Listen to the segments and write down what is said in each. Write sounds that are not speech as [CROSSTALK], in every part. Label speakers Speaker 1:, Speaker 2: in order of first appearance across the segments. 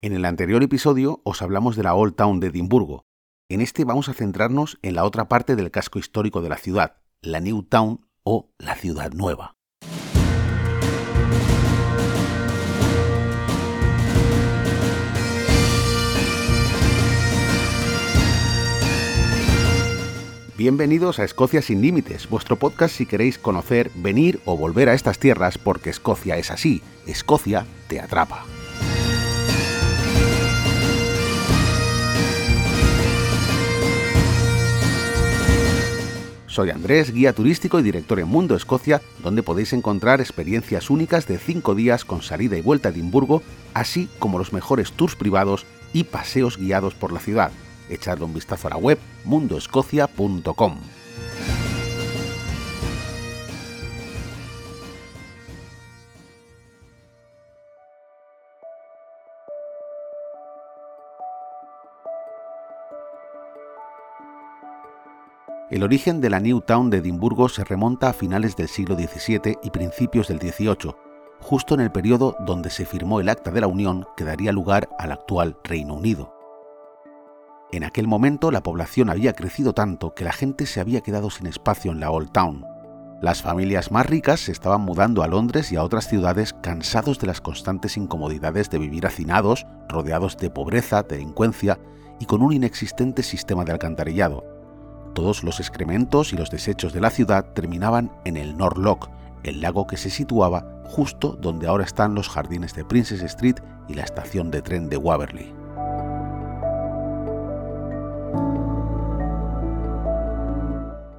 Speaker 1: En el anterior episodio os hablamos de la Old Town de Edimburgo. En este vamos a centrarnos en la otra parte del casco histórico de la ciudad, la New Town o la ciudad nueva. Bienvenidos a Escocia sin Límites, vuestro podcast si queréis conocer, venir o volver a estas tierras porque Escocia es así, Escocia te atrapa. Soy Andrés, guía turístico y director en Mundo Escocia, donde podéis encontrar experiencias únicas de 5 días con salida y vuelta a Edimburgo, así como los mejores tours privados y paseos guiados por la ciudad echadle un vistazo a la web mundoescocia.com. El origen de la New Town de Edimburgo se remonta a finales del siglo XVII y principios del XVIII, justo en el periodo donde se firmó el Acta de la Unión que daría lugar al actual Reino Unido. En aquel momento la población había crecido tanto que la gente se había quedado sin espacio en la Old Town. Las familias más ricas se estaban mudando a Londres y a otras ciudades cansados de las constantes incomodidades de vivir hacinados, rodeados de pobreza, delincuencia y con un inexistente sistema de alcantarillado. Todos los excrementos y los desechos de la ciudad terminaban en el North Loch, el lago que se situaba justo donde ahora están los jardines de Princess Street y la estación de tren de Waverley.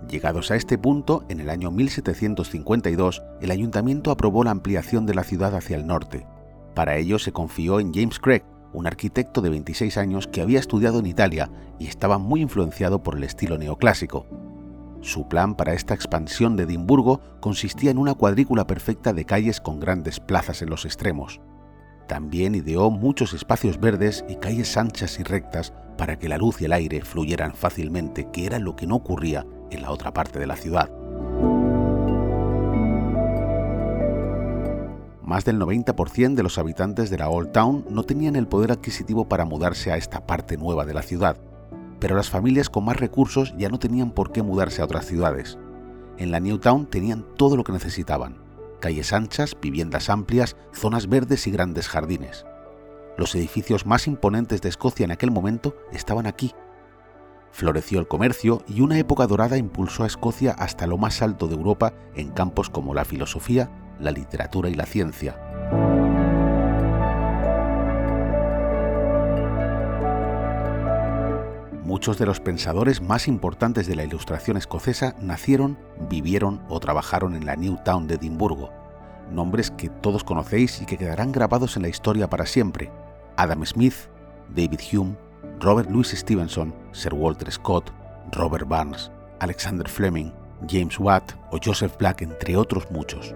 Speaker 1: Llegados a este punto, en el año 1752, el ayuntamiento aprobó la ampliación de la ciudad hacia el norte. Para ello se confió en James Craig, un arquitecto de 26 años que había estudiado en Italia y estaba muy influenciado por el estilo neoclásico. Su plan para esta expansión de Edimburgo consistía en una cuadrícula perfecta de calles con grandes plazas en los extremos. También ideó muchos espacios verdes y calles anchas y rectas para que la luz y el aire fluyeran fácilmente, que era lo que no ocurría en la otra parte de la ciudad. Más del 90% de los habitantes de la Old Town no tenían el poder adquisitivo para mudarse a esta parte nueva de la ciudad, pero las familias con más recursos ya no tenían por qué mudarse a otras ciudades. En la New Town tenían todo lo que necesitaban, calles anchas, viviendas amplias, zonas verdes y grandes jardines. Los edificios más imponentes de Escocia en aquel momento estaban aquí, Floreció el comercio y una época dorada impulsó a Escocia hasta lo más alto de Europa en campos como la filosofía, la literatura y la ciencia. Muchos de los pensadores más importantes de la ilustración escocesa nacieron, vivieron o trabajaron en la New Town de Edimburgo, nombres que todos conocéis y que quedarán grabados en la historia para siempre. Adam Smith, David Hume, Robert Louis Stevenson, Sir Walter Scott, Robert Barnes, Alexander Fleming, James Watt o Joseph Black, entre otros muchos.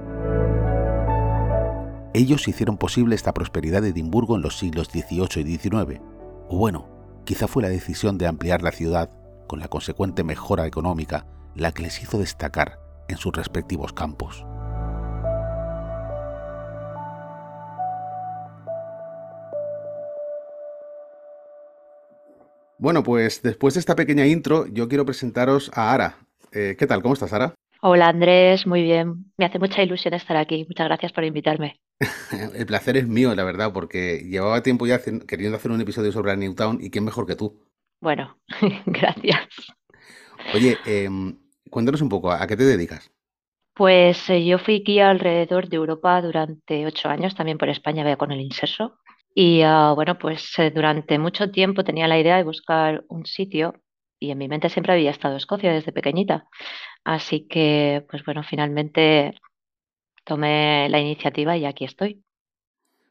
Speaker 1: Ellos hicieron posible esta prosperidad de Edimburgo en los siglos XVIII y XIX. O bueno, quizá fue la decisión de ampliar la ciudad, con la consecuente mejora económica, la que les hizo destacar en sus respectivos campos. Bueno, pues después de esta pequeña intro, yo quiero presentaros a Ara. Eh, ¿Qué tal? ¿Cómo estás, Ara?
Speaker 2: Hola Andrés, muy bien. Me hace mucha ilusión estar aquí. Muchas gracias por invitarme. [LAUGHS]
Speaker 1: El placer es mío, la verdad, porque llevaba tiempo ya queriendo hacer un episodio sobre la Newtown y quién mejor que tú.
Speaker 2: Bueno, [LAUGHS] gracias.
Speaker 1: Oye, em, cuéntanos un poco, ¿a qué te dedicas?
Speaker 2: Pues eh, yo fui guía alrededor de Europa durante ocho años, también por España, veo con el Inserso. Y ah, bueno, pues eh, durante mucho tiempo tenía la idea de buscar un sitio y en mi mente siempre había estado Escocia desde pequeñita. Así que, pues bueno, finalmente tomé la iniciativa y aquí estoy.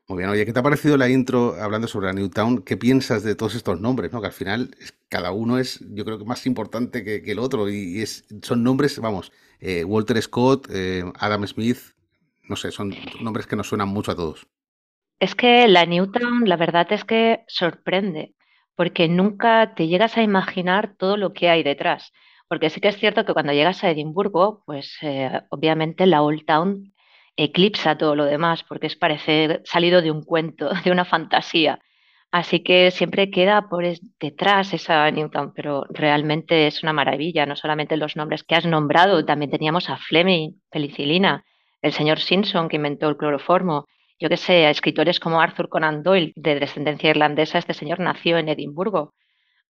Speaker 1: Muy bien, oye, ¿qué te ha parecido la intro hablando sobre la Newtown? ¿Qué piensas de todos estos nombres? ¿no? Que al final cada uno es, yo creo que más importante que, el otro y es, son nombres, vamos, eh, Walter Scott, eh, Adam Smith, no sé, son nombres que nos suenan mucho a todos.
Speaker 2: Es que la Newtown, la verdad es que sorprende, porque nunca te llegas a imaginar todo lo que hay detrás. Porque sí que es cierto que cuando llegas a Edimburgo, pues eh, obviamente la Old Town eclipsa todo lo demás, porque es parecer salido de un cuento, [LAUGHS] de una fantasía. Así que siempre queda por detrás esa Newtown, pero realmente es una maravilla, no solamente los nombres que has nombrado, también teníamos a Fleming, penicilina, el señor Simpson que inventó el cloroformo, yo que sé, a escritores como Arthur Conan Doyle, de descendencia irlandesa, este señor nació en Edimburgo.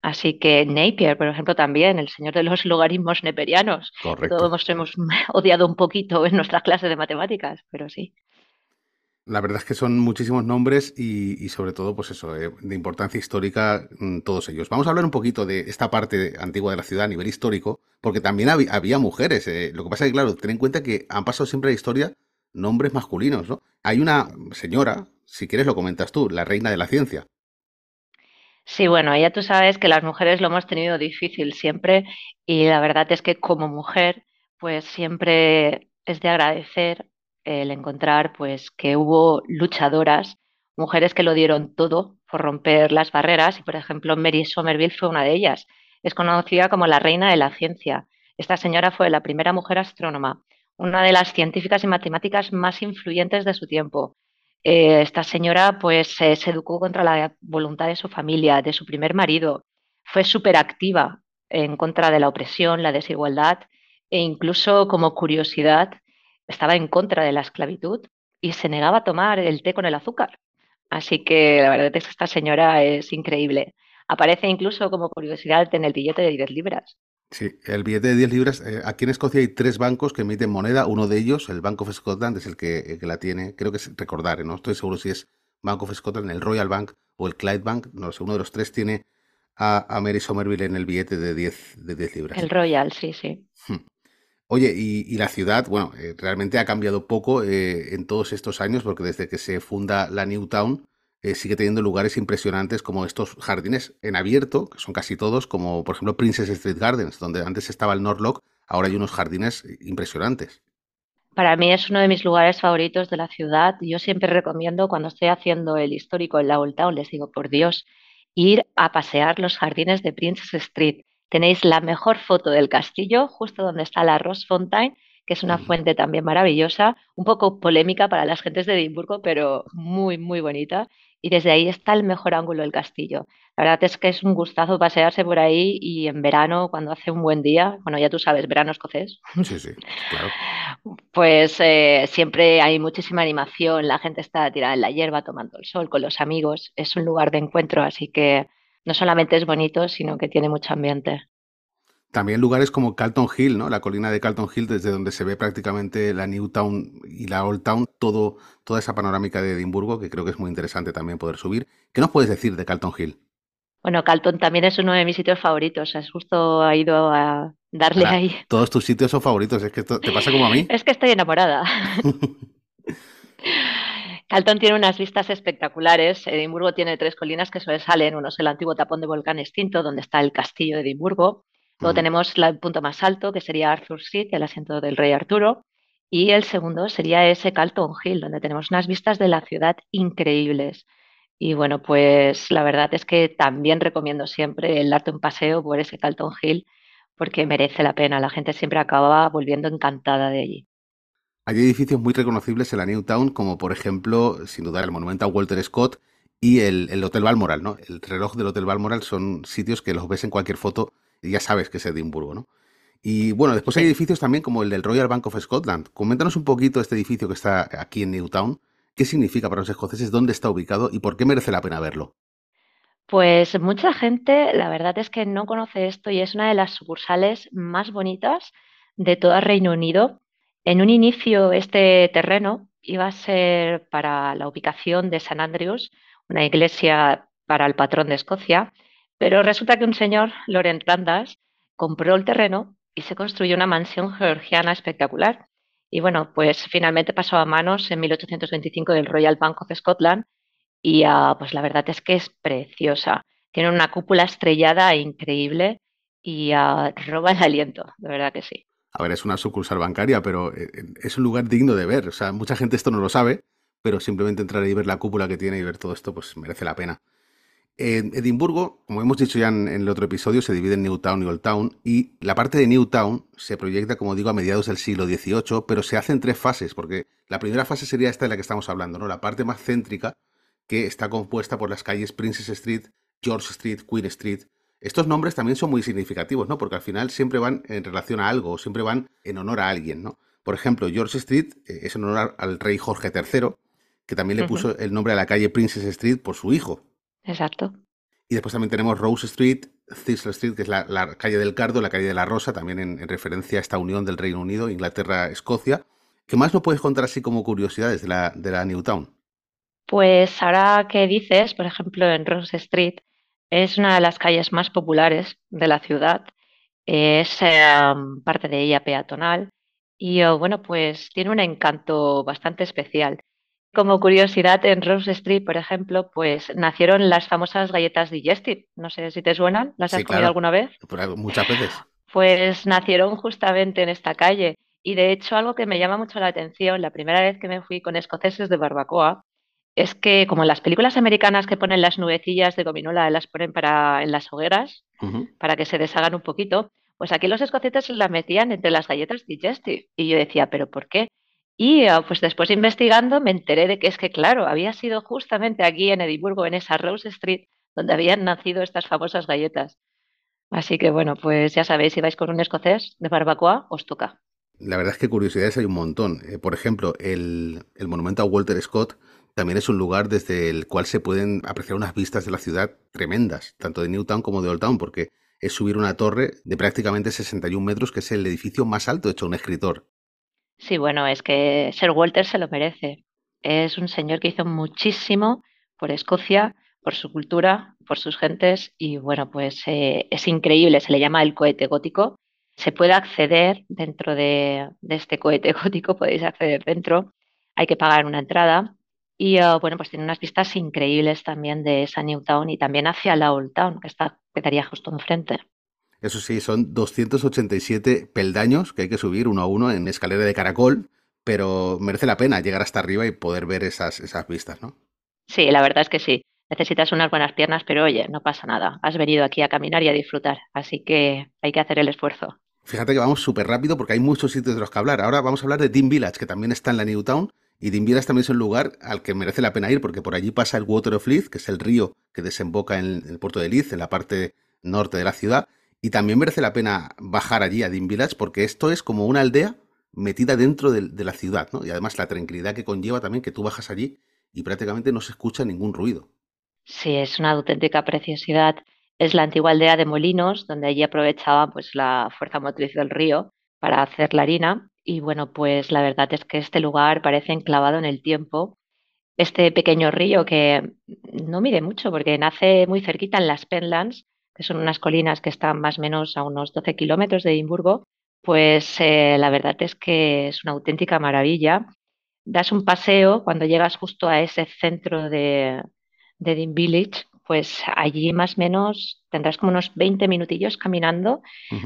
Speaker 2: Así que Napier, por ejemplo, también, el señor de los [LAUGHS] logaritmos neperianos.
Speaker 1: Correcto.
Speaker 2: Todos hemos [LAUGHS] odiado un poquito en nuestras clases de matemáticas, pero sí.
Speaker 1: La verdad es que son muchísimos nombres y, sobre todo, pues eso, eh, de importancia histórica mm, todos ellos. Vamos a hablar un poquito de esta parte antigua de la ciudad a nivel histórico, porque también había, mujeres. Eh. Lo que pasa es que, claro, ten en cuenta que han pasado siempre la historia nombres masculinos, ¿no? Hay una señora, si quieres lo comentas tú, la reina de la ciencia.
Speaker 2: Sí, bueno, ya tú sabes que las mujeres lo hemos tenido difícil siempre y la verdad es que como mujer, pues siempre es de agradecer el encontrar pues que hubo luchadoras, mujeres que lo dieron todo por romper las barreras y por ejemplo Mary Somerville fue una de ellas. Es conocida como la reina de la ciencia. Esta señora fue la primera mujer astrónoma, una de las científicas y matemáticas más influyentes de su tiempo. Eh, esta señora pues se educó contra la voluntad de su familia, de su primer marido. Fue súper activa en contra de la opresión, la desigualdad e incluso como curiosidad estaba en contra de la esclavitud y se negaba a tomar el té con el azúcar. Así que la verdad es que esta señora es increíble. Aparece incluso como curiosidad en el billete de 10 libras.
Speaker 1: Sí, el billete de 10 libras. Eh, aquí en Escocia hay tres bancos que emiten moneda. Uno de ellos, el Bank of Scotland, es el que, la tiene. Creo que es recordar, no estoy seguro si es Bank of Scotland, el Royal Bank o el Clyde Bank. No sé, uno de los tres tiene a, Mary Somerville en el billete de 10, de 10 libras.
Speaker 2: El Royal, sí, sí. Hmm.
Speaker 1: Oye, y, la ciudad, bueno, eh, realmente ha cambiado poco eh, en todos estos años, porque desde que se funda la New Town, eh, sigue teniendo lugares impresionantes como estos jardines en abierto, que son casi todos, como por ejemplo Princess Street Gardens, donde antes estaba el Norlock, ahora hay unos jardines impresionantes.
Speaker 2: Para mí es uno de mis lugares favoritos de la ciudad. Yo siempre recomiendo cuando estoy haciendo el histórico en la Old Town, les digo, por Dios, ir a pasear los jardines de Princess Street Tenéis la mejor foto del castillo, justo donde está la Rose Fontaine, que es una fuente también maravillosa, un poco polémica para las gentes de Edimburgo, pero muy, muy bonita. Y desde ahí está el mejor ángulo del castillo. La verdad es que es un gustazo pasearse por ahí y en verano, cuando hace un buen día, bueno, ya tú sabes, verano escocés.
Speaker 1: Sí, sí, claro. [LAUGHS]
Speaker 2: Pues eh, siempre hay muchísima animación, la gente está tirada en la hierba tomando el sol con los amigos. Es un lugar de encuentro, así que no solamente es bonito, sino que tiene mucho ambiente.
Speaker 1: También lugares como Calton Hill, ¿no? La colina de Calton Hill, desde donde se ve prácticamente la New Town y la Old Town, todo, toda esa panorámica de Edimburgo, que creo que es muy interesante también poder subir. ¿Qué nos puedes decir de Calton Hill?
Speaker 2: Bueno, Calton también es uno de mis sitios favoritos. Es justo ha ido a darle ahí.
Speaker 1: Todos tus sitios son favoritos, es que te pasa como a mí.
Speaker 2: es que estoy enamorada. [LAUGHS] Calton tiene unas vistas espectaculares. Edimburgo tiene tres colinas que sobresalen. Uno es el antiguo tapón de volcán extinto, donde está el castillo de Edimburgo. Luego tenemos el punto más alto, que sería Arthur Street, el asiento del rey Arturo. Y el segundo sería ese Calton Hill, donde tenemos unas vistas de la ciudad increíbles. Y bueno, pues la verdad es que también recomiendo siempre el darte un paseo por ese Calton Hill, porque merece la pena. La gente siempre acaba volviendo encantada de allí.
Speaker 1: Hay edificios muy reconocibles en la New Town, como por ejemplo, sin duda, el monumento a Walter Scott y el, Hotel Balmoral, ¿no? El reloj del Hotel Balmoral son sitios que los ves en cualquier foto ya sabes que es Edimburgo, ¿no? Y bueno, después hay edificios también como el del Royal Bank of Scotland. Coméntanos un poquito este edificio que está aquí en Newtown. ¿Qué significa para los escoceses? ¿Dónde está ubicado? ¿Y por qué merece la pena verlo?
Speaker 2: Pues mucha gente, la verdad es que no conoce esto y es una de las sucursales más bonitas de todo el Reino Unido en un inicio, este terreno iba a ser para la ubicación de San Andrews, una iglesia para el patrón de Escocia, pero resulta que un señor, Laurent Randas, compró el terreno y se construyó una mansión georgiana espectacular. Y bueno, pues finalmente pasó a manos en 1825 del Royal Bank of Scotland y ah, pues la verdad es que es preciosa. Tiene una cúpula estrellada increíble y ah, roba el aliento, de verdad que sí.
Speaker 1: A ver, es una sucursal bancaria, pero eh, eh, es un lugar digno de ver. O sea, mucha gente esto no lo sabe, pero simplemente entrar y ver la cúpula que tiene y ver todo esto, pues merece la pena. En Edimburgo, como hemos dicho ya en, el otro episodio, se divide en Newtown y Old Town, y la parte de Newtown se proyecta, como digo, a mediados del siglo XVIII, pero se hace en tres fases, porque la primera fase sería esta de la que estamos hablando, ¿no? La parte más céntrica, que está compuesta por las calles Princess Street, George Street, Queen Street. Estos nombres también son muy significativos, ¿no? Porque al final siempre van en relación a algo, siempre van en honor a alguien, ¿no? Por ejemplo, George Street eh, es en honor al rey Jorge III, que también le puso el nombre a la calle Princess Street por su hijo.
Speaker 2: Exacto.
Speaker 1: Y después también tenemos Rose Street, Thistle Street, que es la, calle del Cardo, la calle de la Rosa, también en, referencia a esta unión del Reino Unido, Inglaterra, Escocia. ¿Qué más nos puedes contar así como curiosidades de la, de la Newtown?
Speaker 2: Pues ahora que dices, por ejemplo, en Rose Street, es una de las calles más populares de la ciudad. Es em, parte de ella peatonal y oh, bueno, pues tiene un encanto bastante especial. Como curiosidad, en Rose Street, por ejemplo, pues nacieron las famosas galletas Digestive. No sé si te suenan, ¿las has comido alguna vez?
Speaker 1: muchas veces.
Speaker 2: Pues nacieron justamente en esta calle. Y de hecho, algo que me llama mucho la atención, la primera vez que me fui con escoceses de barbacoa, es que como en las películas americanas que ponen las nubecillas de gominola, las ponen para, en las hogueras, para que se deshagan un poquito, pues aquí los escoceses las metían entre las galletas Digestive. Y yo decía, ¿pero por qué? Y ah, pues después investigando me enteré de que es que, claro, había sido justamente aquí en Edimburgo, en esa Rose Street, donde habían nacido estas famosas galletas. Así que bueno, pues ya sabéis, si vais con un escocés de barbacoa, os toca.
Speaker 1: La verdad es que curiosidades hay un montón. Eh, por ejemplo, el, el monumento a Walter Scott también es un lugar desde el cual se pueden apreciar unas vistas de la ciudad tremendas, tanto de Newtown como de Old Town, porque es subir una torre de prácticamente 61 metros, que es el edificio más alto hecho un escritor.
Speaker 2: Sí, bueno, es que Sir Walter se lo merece. Es un señor que hizo muchísimo por Escocia, por su cultura, por sus gentes y bueno, pues eh, es increíble, se le llama el cohete gótico. Se puede acceder dentro de, este cohete [LAUGHS] gótico, podéis acceder dentro, hay que pagar una entrada y ah, bueno, pues tiene unas vistas increíbles también de esa Newtown y también hacia la Old Town, que está, quedaría justo enfrente.
Speaker 1: Eso sí, son 287 peldaños que hay que subir uno a uno en escalera de caracol, pero merece la pena llegar hasta arriba y poder ver esas, esas vistas, ¿no?
Speaker 2: Sí, la verdad es que sí. Necesitas unas buenas piernas, pero oye, no pasa nada. Has venido aquí a caminar y a disfrutar, así que hay que hacer el esfuerzo.
Speaker 1: Fíjate que vamos súper rápido porque hay muchos sitios de los que hablar. Ahora vamos a hablar de Dean Village, que también está en la Newtown. Y Dean Village también es un lugar al que merece la pena ir porque por allí pasa el Water of Leith, que es el río que desemboca en el puerto de Leith, en la parte norte de la ciudad. Y también merece la pena bajar allí a Dean Village porque esto es como una aldea metida dentro de, la ciudad, ¿no? Y además la tranquilidad que conlleva también que tú bajas allí y prácticamente no se escucha ningún ruido.
Speaker 2: Sí, es una auténtica preciosidad. Es la antigua aldea de Molinos, donde allí aprovechaban pues la fuerza motriz del río para hacer la harina. Y bueno, pues la verdad es que este lugar parece enclavado en el tiempo. Este pequeño río que no mide mucho porque nace muy cerquita en las Penlands que son unas colinas que están más o menos a unos 12 kilómetros de Edimburgo, pues eh, la verdad es que es una auténtica maravilla. Das un paseo cuando llegas justo a ese centro de, de Dean Village, pues allí más o menos tendrás como unos 20 minutillos caminando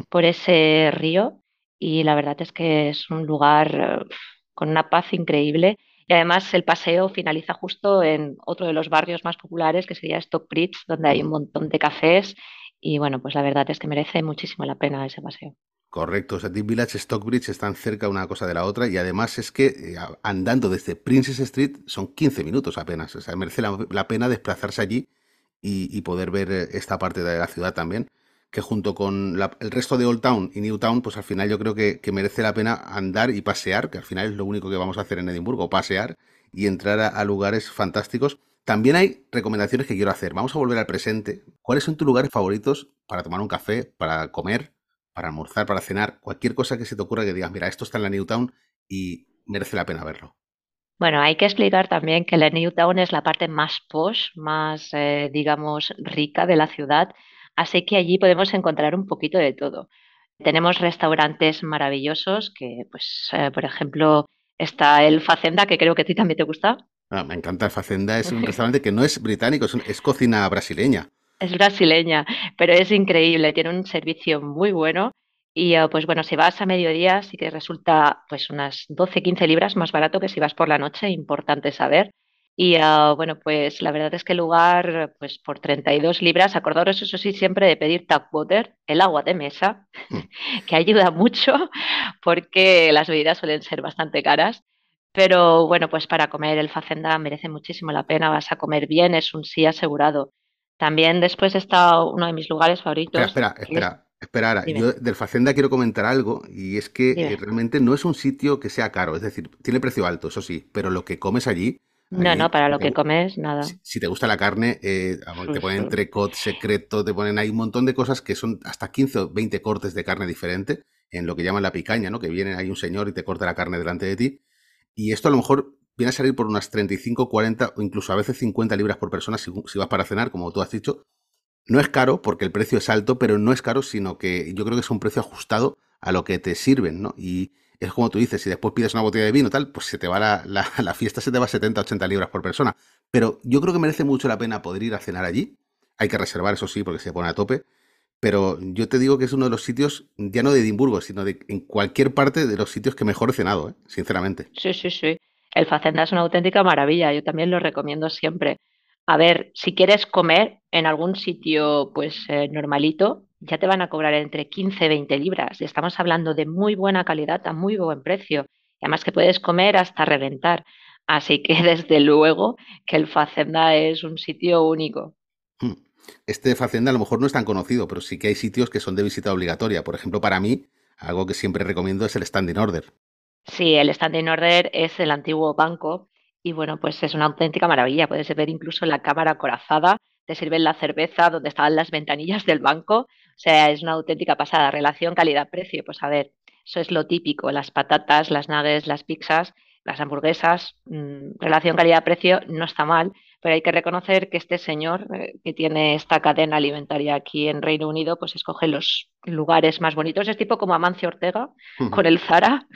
Speaker 2: por ese río y la verdad es que es un lugar con una paz increíble. Y además el paseo finaliza justo en otro de los barrios más populares, que sería Stockbridge, donde hay un montón de cafés. Y bueno, pues la verdad es que merece muchísimo la pena ese paseo.
Speaker 1: Correcto, o sea, Deep Village y Stockbridge están cerca una cosa de la otra y además es que eh, andando desde Princess Street son 15 minutos apenas, o sea, merece la, pena desplazarse allí y, poder ver eh, esta parte de la ciudad también, que junto con el resto de Old Town y New Town, pues al final yo creo que, merece la pena andar y pasear, que al final es lo único que vamos a hacer en Edimburgo, pasear y entrar a lugares fantásticos también hay recomendaciones que quiero hacer. Vamos a volver al presente. ¿Cuáles son tus lugares favoritos para tomar un café, para comer, para almorzar, para cenar? Cualquier cosa que se te ocurra que digas, mira, esto está en la Newtown y merece la pena verlo.
Speaker 2: Bueno, hay que explicar también que la Newtown es la parte más posh, más, eh, digamos, rica de la ciudad, así que allí podemos encontrar un poquito de todo. Tenemos restaurantes maravillosos que, pues, eh, por ejemplo, está el Facenda, que creo que a ti también te gusta.
Speaker 1: Ah, me encanta el Facenda, es un [LAUGHS] restaurante que no es británico, es, cocina brasileña.
Speaker 2: Es brasileña, pero es increíble, tiene un servicio muy bueno y ah, pues bueno, si vas a mediodía sí que resulta pues unas 12-15 libras más barato que si vas por la noche, importante saber. Y ah, bueno, pues la verdad es que el lugar, pues por 32 libras, acordaros eso sí siempre de pedir tap water, el agua de mesa, mm. [LAUGHS] que ayuda mucho porque las bebidas suelen ser bastante caras Pero bueno, pues para comer el Facenda merece muchísimo la pena, vas a comer bien, es un sí asegurado. También después está uno de mis lugares favoritos.
Speaker 1: Espera, espera, espera. espera. Yo del Facenda quiero comentar algo y es que eh, realmente no es un sitio que sea caro, es decir, tiene precio alto, eso sí, pero lo que comes allí
Speaker 2: no, no, para lo que comes, nada.
Speaker 1: Si, te gusta la carne, eh, te ponen entrecot secreto, te ponen ahí un montón de cosas que son hasta 15 o 20 cortes de carne diferente en lo que llaman la picaña, ¿no? Que viene ahí un señor y te corta la carne delante de ti. Y esto a lo mejor viene a salir por unas 35, 40 o incluso a veces 50 libras por persona si, si vas para cenar, como tú has dicho. No es caro porque el precio es alto, pero no es caro, sino que yo creo que es un precio ajustado a lo que te sirven, ¿no? Y es como tú dices, si después pides una botella de vino, tal, pues se te va la, [LAUGHS] fiesta, se te va 70, 80 libras por persona. Pero yo creo que merece mucho la pena poder ir a cenar allí. Hay que reservar, eso sí, porque se pone a tope. Pero yo te digo que es uno de los sitios, ya no de Edimburgo, sino de en cualquier parte de los sitios que mejor he cenado, ¿eh? sinceramente.
Speaker 2: Sí, sí, sí. El Facenda es una auténtica maravilla. Yo también lo recomiendo siempre. A ver, si quieres comer en algún sitio, pues eh, normalito, ya te van a cobrar entre 15 y 20 libras. Y estamos hablando de muy buena calidad a muy buen precio. Y además que puedes comer hasta reventar. Así que [LAUGHS] desde luego que el Facenda es un sitio único.
Speaker 1: Hmm. Este Facenda a lo mejor no es tan conocido, pero sí que hay sitios que son de visita obligatoria. Por ejemplo, para mí, algo que siempre recomiendo es el Standing Order.
Speaker 2: Sí, el Standing Order es el antiguo banco y bueno, pues es una auténtica maravilla. Puedes ver incluso la cámara acorazada, te sirven la cerveza donde estaban las ventanillas del banco sea, es una auténtica pasada. Relación calidad-precio, pues a ver, eso es lo típico. Las patatas, las nuggets, las pizzas, las hamburguesas, mm, relación calidad-precio no está mal, pero hay que reconocer que este señor eh, que tiene esta cadena alimentaria aquí en Reino Unido, pues escoge los lugares más bonitos. Es tipo como Amancio Ortega con el Zara.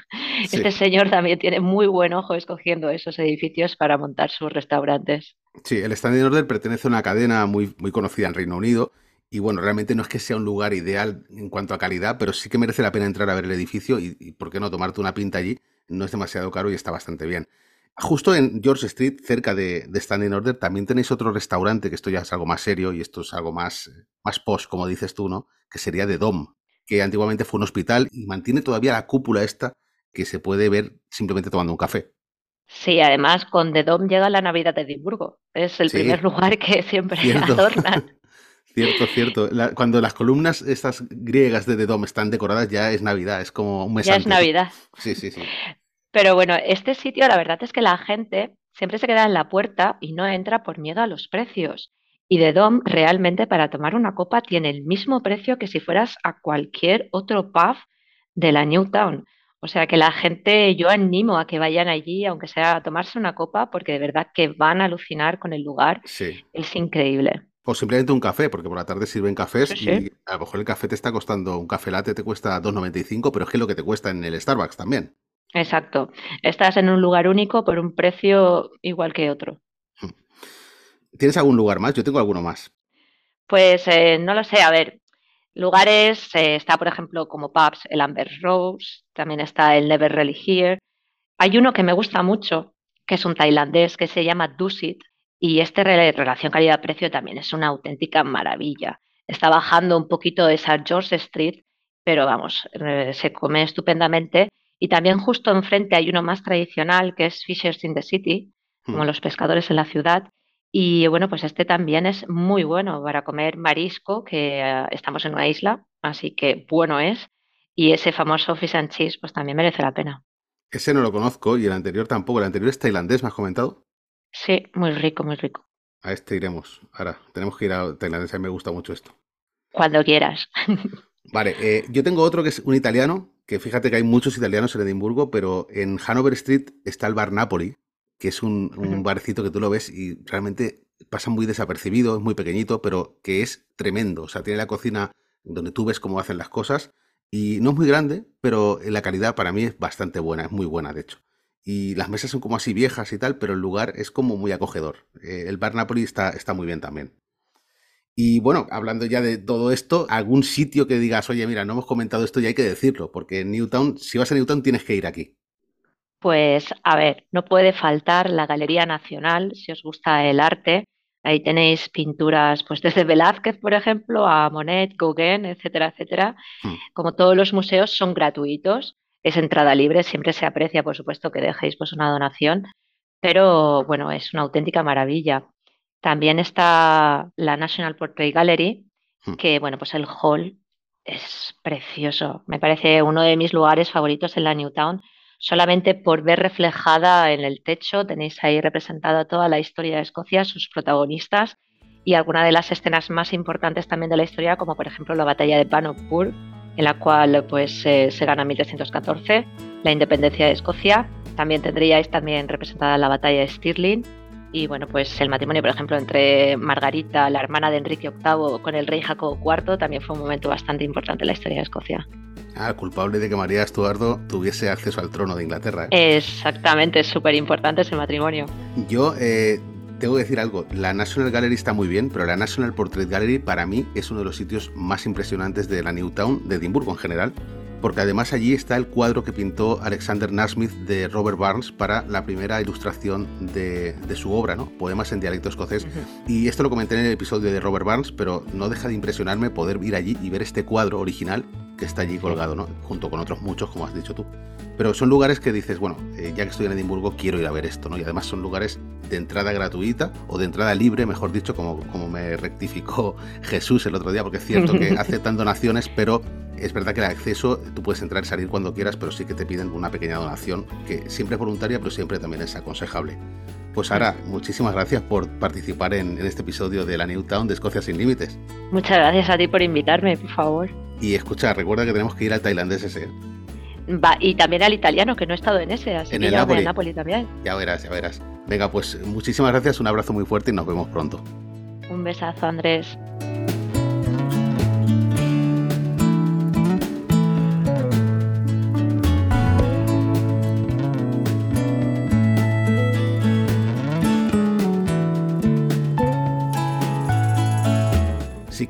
Speaker 2: Este señor también tiene muy buen ojo escogiendo esos edificios para montar sus restaurantes.
Speaker 1: Sí, el Standing Order pertenece a una cadena muy, muy conocida en Reino Unido y bueno, realmente no es que sea un lugar ideal en cuanto a calidad, pero sí que merece la pena entrar a ver el edificio y, ¿por qué no tomarte una pinta allí? No es demasiado caro y está bastante bien. Justo en George Street, cerca de, Standing Order, también tenéis otro restaurante, que esto ya es algo más serio y esto es algo más, más posh, como dices tú, ¿no? Que sería The Dome, que antiguamente fue un hospital y mantiene todavía la cúpula esta que se puede ver simplemente tomando un café.
Speaker 2: Sí, además con The Dome llega la Navidad de Edimburgo. Es el primer [LAUGHS] lugar que siempre adornan. [LAUGHS]
Speaker 1: Cierto, cierto. cuando las columnas estas griegas de The Dome están decoradas ya es Navidad, es como un mes
Speaker 2: Ya es Navidad.
Speaker 1: Sí, sí, sí.
Speaker 2: Pero bueno, este sitio la verdad es que la gente siempre se queda en la puerta y no entra por miedo a los precios. Y The Dome realmente para tomar una copa tiene el mismo precio que si fueras a cualquier otro pub de la Newtown. O sea que la gente, yo animo a que vayan allí, aunque sea a tomarse una copa, porque de verdad que van a alucinar con el lugar.
Speaker 1: Sí.
Speaker 2: Es increíble.
Speaker 1: O simplemente un café, porque por la tarde sirven cafés y a lo mejor el café te está costando, un café latte te cuesta 2,95, pero es que es lo que te cuesta en el Starbucks también.
Speaker 2: Exacto. Estás en un lugar único por un precio igual que otro. Hmm.
Speaker 1: ¿Tienes algún lugar más? Yo tengo alguno más.
Speaker 2: Pues eh, no lo sé, a ver, lugares, eh, está por ejemplo como pubs el Amber Rose, también está el Never Really Here. Hay uno que me gusta mucho, que es un tailandés, que se llama Dusit, y este relación calidad-precio también es una auténtica maravilla. Está bajando un poquito esa George Street, pero vamos, eh, se come estupendamente. Y también justo enfrente hay uno más tradicional que es Fishers in the City, como mm. los pescadores en la ciudad. Y bueno, pues este también es muy bueno para comer marisco, que eh, estamos en una isla, así que bueno es. Y ese famoso fish and cheese, pues también merece la pena.
Speaker 1: Ese no lo conozco y el anterior tampoco. El anterior es tailandés, ¿me has comentado?
Speaker 2: Sí, muy rico, muy rico.
Speaker 1: A este iremos. Ahora, tenemos que ir a Tailandia, me gusta mucho esto.
Speaker 2: Cuando quieras. [LAUGHS]
Speaker 1: Vale, eh, yo tengo otro que es un italiano, que fíjate que hay muchos italianos en Edimburgo, pero en Hanover Street está el bar Napoli, que es un, un barcito que tú lo ves y realmente pasa muy desapercibido, es muy pequeñito, pero que es tremendo. O sea, tiene la cocina donde tú ves cómo hacen las cosas y no es muy grande, pero la calidad para mí es bastante buena, es muy buena de hecho y las mesas son como así viejas y tal, pero el lugar es como muy acogedor. Eh, el bar Napoli está, está muy bien también. Y bueno, hablando ya de todo esto, algún sitio que digas, oye, mira, no hemos comentado esto y hay que decirlo, porque en Newtown, si vas a Newtown, tienes que ir aquí.
Speaker 2: Pues a ver, no puede faltar la Galería Nacional, si os gusta el arte. Ahí tenéis pinturas, pues desde Velázquez, por ejemplo, a Monet, Gauguin, etcétera, etcétera. Hmm. Como todos los museos, son gratuitos es entrada libre, siempre se aprecia, por supuesto, que dejéis pues una donación, pero bueno, es una auténtica maravilla. También está la National Portrait Gallery, hmm. que bueno, pues el hall es precioso. Me parece uno de mis lugares favoritos en la Newtown, solamente por ver reflejada en el techo, tenéis ahí representada toda la historia de Escocia, sus protagonistas y algunas de las escenas más importantes también de la historia, como por ejemplo la batalla de Bannockburn, en la cual pues eh, se gana en 1314 la independencia de Escocia. También tendríais también representada la batalla de Stirling y bueno, pues el matrimonio, por ejemplo, entre Margarita, la hermana de Enrique VIII, con el rey Jacobo IV, también fue un momento bastante importante en la historia de Escocia.
Speaker 1: Ah, culpable de que María Estuardo tuviese acceso al trono de Inglaterra. ¿eh?
Speaker 2: Exactamente, es súper importante ese matrimonio.
Speaker 1: Yo eh, tengo que decir algo, la National Gallery está muy bien, pero la National Portrait Gallery para mí es uno de los sitios más impresionantes de la Newtown, de Edimburgo en general, porque además allí está el cuadro que pintó Alexander Nasmith de Robert Barnes para la primera ilustración de, su obra, ¿no? Poemas en dialecto escocés. Y esto lo comenté en el episodio de Robert Barnes, pero no deja de impresionarme poder ir allí y ver este cuadro original que está allí colgado, ¿no? Junto con otros muchos, como has dicho tú. Pero son lugares que dices, bueno, eh, ya que estoy en Edimburgo, quiero ir a ver esto, ¿no? Y además son lugares de entrada gratuita o de entrada libre, mejor dicho, como, como me rectificó [LAUGHS] Jesús el otro día, porque es cierto [LAUGHS] que aceptan donaciones, pero es verdad que el acceso, tú puedes entrar y salir cuando quieras, pero sí que te piden una pequeña donación, que siempre es voluntaria, pero siempre también es aconsejable. Pues ahora, muchísimas gracias por participar en, este episodio de la Newtown de Escocia sin Límites.
Speaker 2: Muchas gracias a ti por invitarme, por favor.
Speaker 1: Y escucha, recuerda que tenemos que ir al tailandés ese.
Speaker 2: Va, y también al italiano, que no he estado en ese, así
Speaker 1: en
Speaker 2: que
Speaker 1: el
Speaker 2: ya
Speaker 1: Napoli.
Speaker 2: Napoli también.
Speaker 1: Ya verás, ya verás. Venga, pues muchísimas gracias, un abrazo muy fuerte y nos vemos pronto.
Speaker 2: Un besazo, Andrés.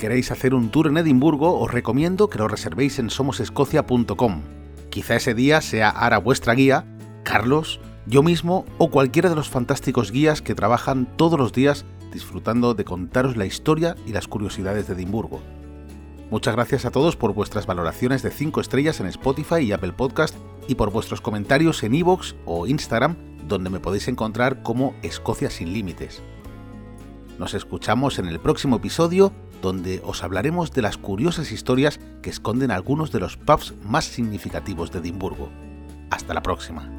Speaker 1: Queréis hacer un tour en Edimburgo, os recomiendo que lo reservéis en somosescocia.com. Quizá ese día sea Ara vuestra guía, Carlos, yo mismo o cualquiera de los fantásticos guías que trabajan todos los días disfrutando de contaros la historia y las curiosidades de Edimburgo. Muchas gracias a todos por vuestras valoraciones de 5 estrellas en Spotify y Apple Podcast y por vuestros comentarios en iVoox o Instagram, donde me podéis encontrar como Escocia sin Límites. Nos escuchamos en el próximo episodio donde os hablaremos de las curiosas historias que esconden algunos de los pubs más significativos de Edimburgo. Hasta la próxima.